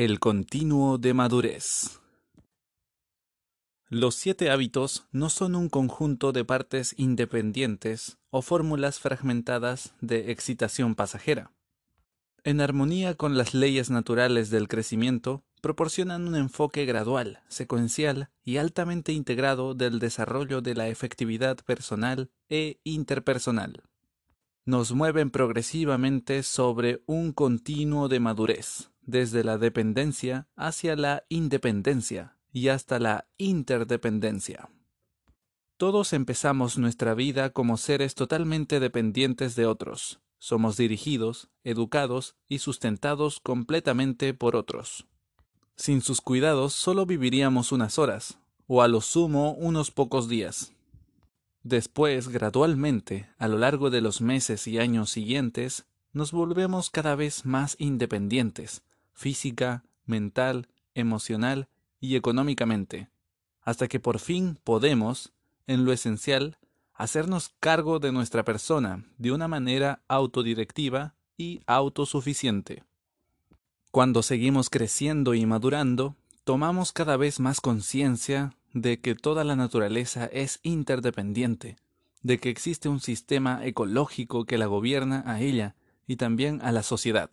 El continuo de madurez. Los siete hábitos no son un conjunto de partes independientes o fórmulas fragmentadas de excitación pasajera. En armonía con las leyes naturales del crecimiento, proporcionan un enfoque gradual, secuencial y altamente integrado del desarrollo de la efectividad personal e interpersonal. Nos mueven progresivamente sobre un continuo de madurez, desde la dependencia hacia la independencia y hasta la interdependencia. Todos empezamos nuestra vida como seres totalmente dependientes de otros. Somos dirigidos, educados y sustentados completamente por otros. Sin sus cuidados solo viviríamos unas horas, o a lo sumo unos pocos días. Después, gradualmente, a lo largo de los meses y años siguientes, nos volvemos cada vez más independientes, física, mental, emocional y económicamente, hasta que por fin podemos, en lo esencial, hacernos cargo de nuestra persona de una manera autodirectiva y autosuficiente. Cuando seguimos creciendo y madurando, tomamos cada vez más conciencia de que toda la naturaleza es interdependiente, de que existe un sistema ecológico que la gobierna a ella y también a la sociedad.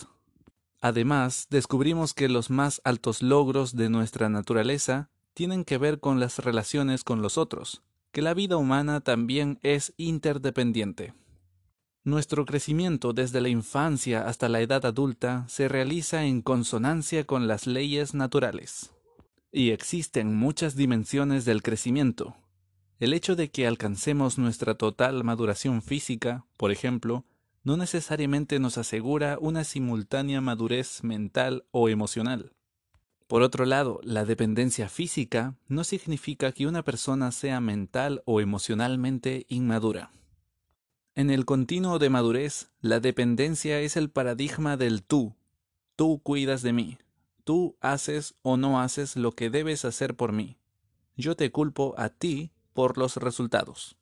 Además, descubrimos que los más altos logros de nuestra naturaleza tienen que ver con las relaciones con los otros, que la vida humana también es interdependiente. Nuestro crecimiento desde la infancia hasta la edad adulta se realiza en consonancia con las leyes naturales. Y existen muchas dimensiones del crecimiento. El hecho de que alcancemos nuestra total maduración física, por ejemplo, no necesariamente nos asegura una simultánea madurez mental o emocional. Por otro lado, la dependencia física no significa que una persona sea mental o emocionalmente inmadura. En el continuo de madurez, la dependencia es el paradigma del tú. Tú cuidas de mí. Tú haces o no haces lo que debes hacer por mí. Yo te culpo a ti por los resultados.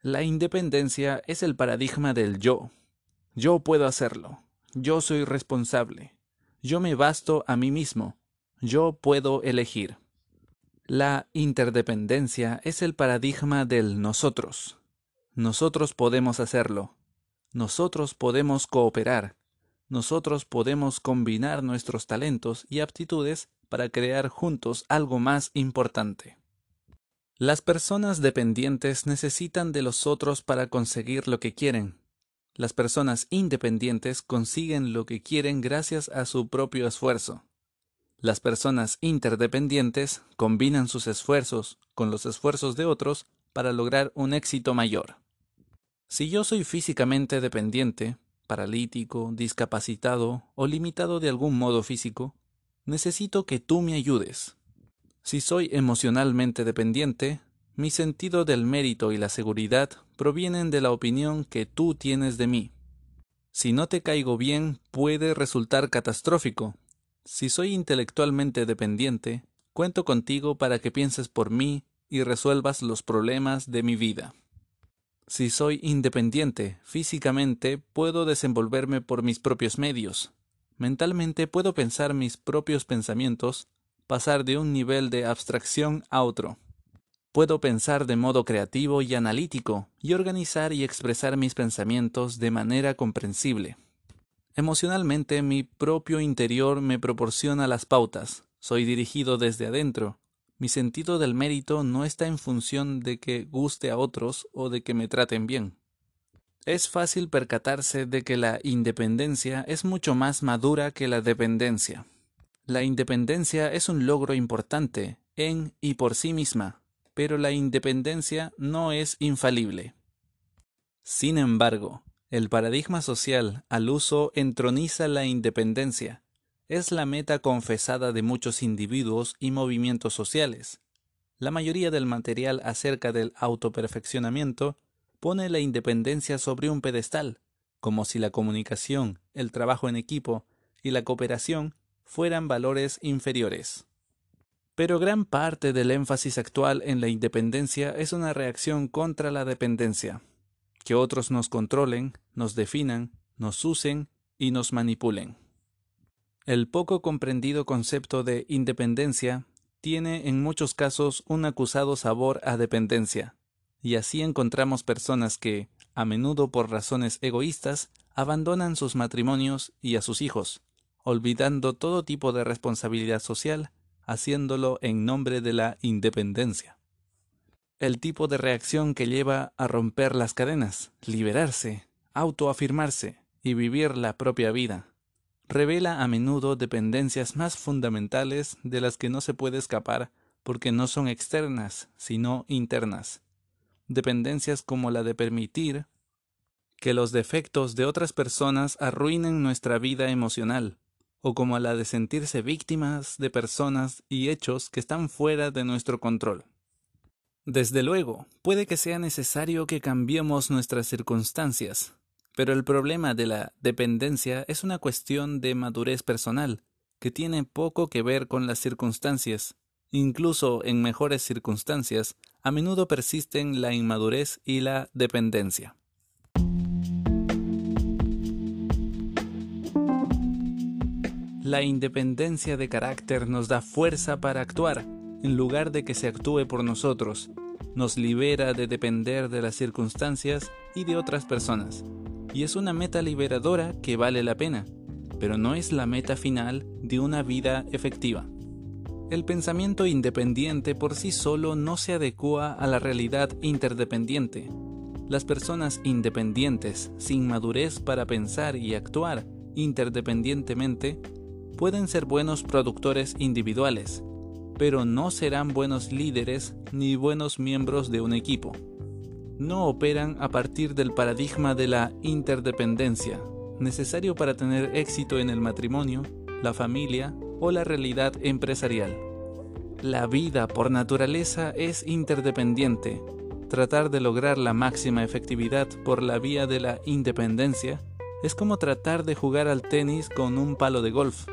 La independencia es el paradigma del yo. Yo puedo hacerlo. Yo soy responsable. Yo me basto a mí mismo. Yo puedo elegir. La interdependencia es el paradigma del nosotros. Nosotros podemos hacerlo. Nosotros podemos cooperar. Nosotros podemos combinar nuestros talentos y aptitudes para crear juntos algo más importante. Las personas dependientes necesitan de los otros para conseguir lo que quieren. Las personas independientes consiguen lo que quieren gracias a su propio esfuerzo. Las personas interdependientes combinan sus esfuerzos con los esfuerzos de otros para lograr un éxito mayor. Si yo soy físicamente dependiente, paralítico, discapacitado o limitado de algún modo físico, necesito que tú me ayudes. Si soy emocionalmente dependiente, mi sentido del mérito y la seguridad provienen de la opinión que tú tienes de mí. Si no te caigo bien, puede resultar catastrófico. Si soy intelectualmente dependiente, cuento contigo para que pienses por mí y resuelvas los problemas de mi vida. Si soy independiente físicamente, puedo desenvolverme por mis propios medios. Mentalmente puedo pensar mis propios pensamientos, pasar de un nivel de abstracción a otro. Puedo pensar de modo creativo y analítico y organizar y expresar mis pensamientos de manera comprensible. Emocionalmente mi propio interior me proporciona las pautas. Soy dirigido desde adentro mi sentido del mérito no está en función de que guste a otros o de que me traten bien. Es fácil percatarse de que la independencia es mucho más madura que la dependencia. La independencia es un logro importante en y por sí misma, pero la independencia no es infalible. Sin embargo, el paradigma social al uso entroniza la independencia, es la meta confesada de muchos individuos y movimientos sociales. La mayoría del material acerca del autoperfeccionamiento pone la independencia sobre un pedestal, como si la comunicación, el trabajo en equipo y la cooperación fueran valores inferiores. Pero gran parte del énfasis actual en la independencia es una reacción contra la dependencia, que otros nos controlen, nos definan, nos usen y nos manipulen. El poco comprendido concepto de independencia tiene en muchos casos un acusado sabor a dependencia, y así encontramos personas que, a menudo por razones egoístas, abandonan sus matrimonios y a sus hijos, olvidando todo tipo de responsabilidad social, haciéndolo en nombre de la independencia. El tipo de reacción que lleva a romper las cadenas, liberarse, autoafirmarse y vivir la propia vida revela a menudo dependencias más fundamentales de las que no se puede escapar porque no son externas, sino internas. Dependencias como la de permitir que los defectos de otras personas arruinen nuestra vida emocional, o como la de sentirse víctimas de personas y hechos que están fuera de nuestro control. Desde luego, puede que sea necesario que cambiemos nuestras circunstancias, pero el problema de la dependencia es una cuestión de madurez personal, que tiene poco que ver con las circunstancias. Incluso en mejores circunstancias, a menudo persisten la inmadurez y la dependencia. La independencia de carácter nos da fuerza para actuar, en lugar de que se actúe por nosotros. Nos libera de depender de las circunstancias y de otras personas y es una meta liberadora que vale la pena, pero no es la meta final de una vida efectiva. El pensamiento independiente por sí solo no se adecua a la realidad interdependiente. Las personas independientes, sin madurez para pensar y actuar interdependientemente, pueden ser buenos productores individuales, pero no serán buenos líderes ni buenos miembros de un equipo no operan a partir del paradigma de la interdependencia, necesario para tener éxito en el matrimonio, la familia o la realidad empresarial. La vida por naturaleza es interdependiente. Tratar de lograr la máxima efectividad por la vía de la independencia es como tratar de jugar al tenis con un palo de golf.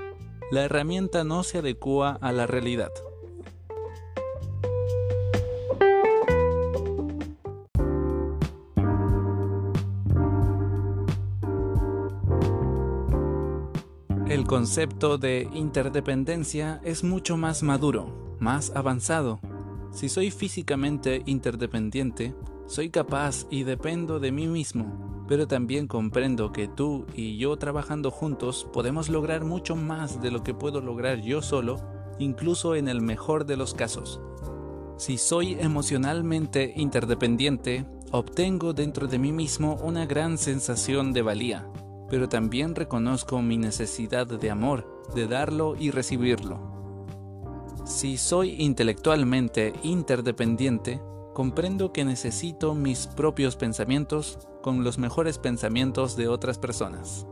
La herramienta no se adecua a la realidad. El concepto de interdependencia es mucho más maduro, más avanzado. Si soy físicamente interdependiente, soy capaz y dependo de mí mismo, pero también comprendo que tú y yo trabajando juntos podemos lograr mucho más de lo que puedo lograr yo solo, incluso en el mejor de los casos. Si soy emocionalmente interdependiente, obtengo dentro de mí mismo una gran sensación de valía, pero también reconozco mi necesidad de amor, de darlo y recibirlo. Si soy intelectualmente interdependiente, comprendo que necesito mis propios pensamientos con los mejores pensamientos de otras personas.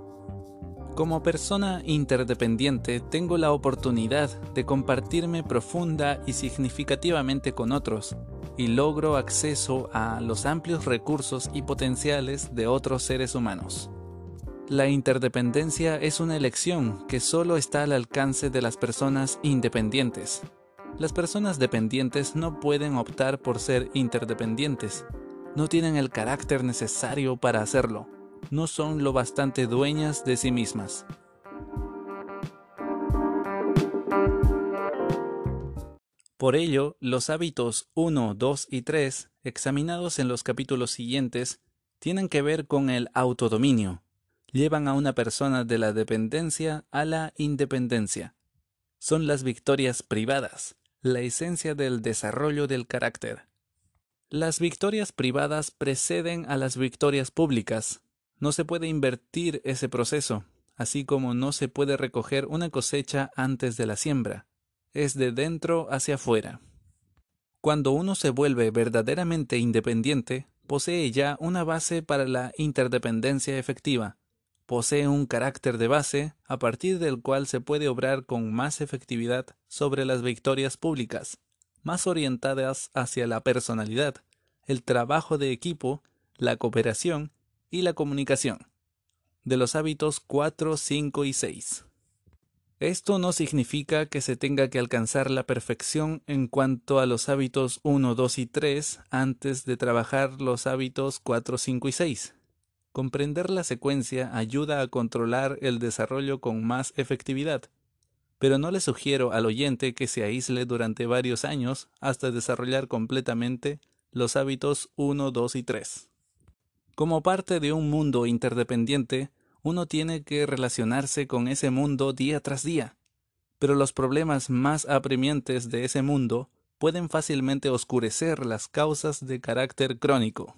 Como persona interdependiente tengo la oportunidad de compartirme profunda y significativamente con otros y logro acceso a los amplios recursos y potenciales de otros seres humanos. La interdependencia es una elección que solo está al alcance de las personas independientes. Las personas dependientes no pueden optar por ser interdependientes. No tienen el carácter necesario para hacerlo. No son lo bastante dueñas de sí mismas. Por ello, los hábitos 1, 2 y 3, examinados en los capítulos siguientes, tienen que ver con el autodominio, llevan a una persona de la dependencia a la independencia. Son las victorias privadas, la esencia del desarrollo del carácter. Las victorias privadas preceden a las victorias públicas. No se puede invertir ese proceso, así como no se puede recoger una cosecha antes de la siembra. Es de dentro hacia afuera. Cuando uno se vuelve verdaderamente independiente, posee ya una base para la interdependencia efectiva, posee un carácter de base a partir del cual se puede obrar con más efectividad sobre las victorias públicas, más orientadas hacia la personalidad, el trabajo de equipo, la cooperación y la comunicación. De los hábitos 4, 5 y 6. Esto no significa que se tenga que alcanzar la perfección en cuanto a los hábitos 1, 2 y 3 antes de trabajar los hábitos 4, 5 y 6. Comprender la secuencia ayuda a controlar el desarrollo con más efectividad, pero no le sugiero al oyente que se aísle durante varios años hasta desarrollar completamente los hábitos 1, 2 y 3. Como parte de un mundo interdependiente, uno tiene que relacionarse con ese mundo día tras día, pero los problemas más apremiantes de ese mundo pueden fácilmente oscurecer las causas de carácter crónico.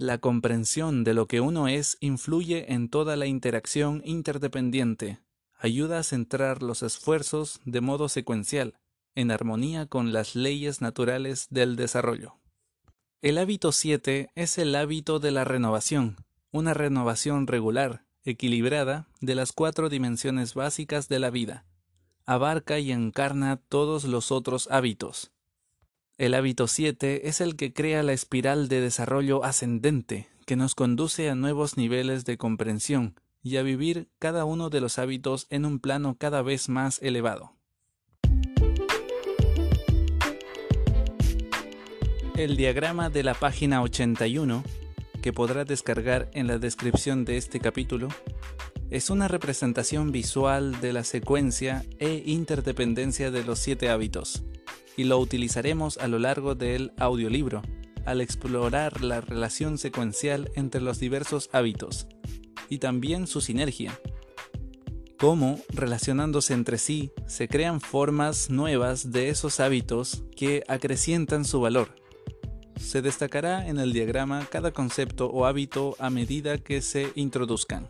La comprensión de lo que uno es influye en toda la interacción interdependiente, ayuda a centrar los esfuerzos de modo secuencial, en armonía con las leyes naturales del desarrollo. El hábito 7 es el hábito de la renovación, una renovación regular, equilibrada, de las cuatro dimensiones básicas de la vida. Abarca y encarna todos los otros hábitos, el hábito 7 es el que crea la espiral de desarrollo ascendente que nos conduce a nuevos niveles de comprensión y a vivir cada uno de los hábitos en un plano cada vez más elevado. El diagrama de la página 81, que podrá descargar en la descripción de este capítulo, es una representación visual de la secuencia e interdependencia de los siete hábitos y lo utilizaremos a lo largo del audiolibro, al explorar la relación secuencial entre los diversos hábitos y también su sinergia. Cómo, relacionándose entre sí, se crean formas nuevas de esos hábitos que acrecientan su valor. Se destacará en el diagrama cada concepto o hábito a medida que se introduzcan.